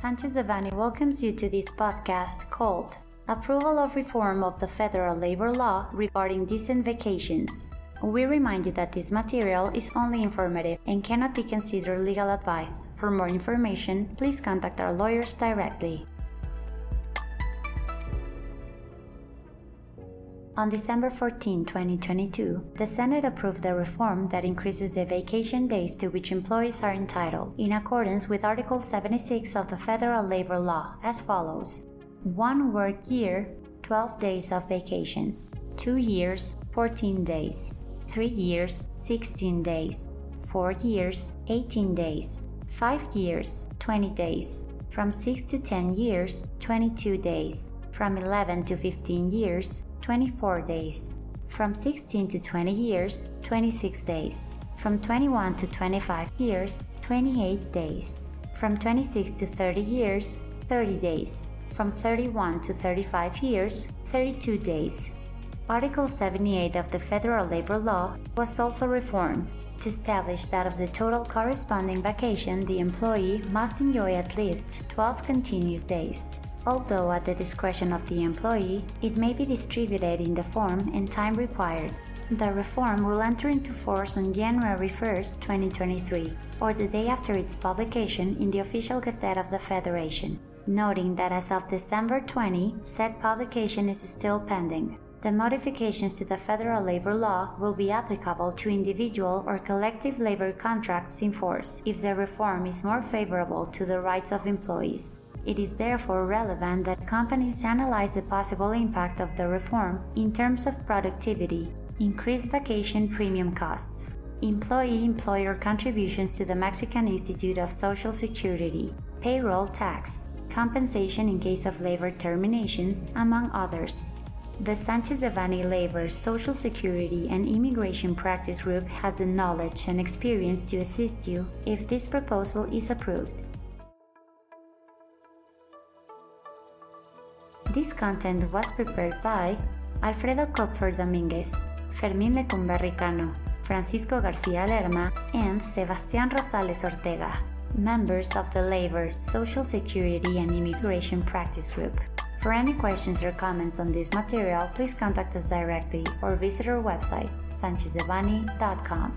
Sanchez Devanny welcomes you to this podcast called Approval of Reform of the Federal Labor Law regarding decent vacations. We remind you that this material is only informative and cannot be considered legal advice. For more information, please contact our lawyers directly. On December 14, 2022, the Senate approved a reform that increases the vacation days to which employees are entitled, in accordance with Article 76 of the Federal Labor Law, as follows. One work year, 12 days of vacations, 2 years, 14 days, 3 years, 16 days, 4 years, 18 days, 5 years, 20 days, from 6 to 10 years, 22 days, from 11 to 15 years, 24 days. From 16 to 20 years, 26 days. From 21 to 25 years, 28 days. From 26 to 30 years, 30 days. From 31 to 35 years, 32 days. Article 78 of the Federal Labor Law was also reformed to establish that of the total corresponding vacation, the employee must enjoy at least 12 continuous days, Although at the discretion of the employee, it may be distributed in the form and time required. The reform will enter into force on January 1, 2023, or the day after its publication in the official Gazette of the Federation, noting that as of December 20, said publication is still pending. The modifications to the federal labor law will be applicable to individual or collective labor contracts in force if the reform is more favorable to the rights of employees. It is therefore relevant that companies analyze the possible impact of the reform in terms of productivity, increased vacation premium costs, employee employer contributions to the Mexican Institute of Social Security, payroll tax, compensation in case of labor terminations, among others. The Sanchez Devanny Labor, Social Security, and Immigration Practice Group has the knowledge and experience to assist you if this proposal is approved. This content was prepared by Alfredo Kupfer Dominguez, Fermín Lecumberri Cano, Francisco Garcia Lerma, and Sebastián Rosales Ortega, members of the Labor, Social Security, and Immigration Practice Group. For any questions or comments on this material, please contact us directly or visit our website, sanchezdevanny.com.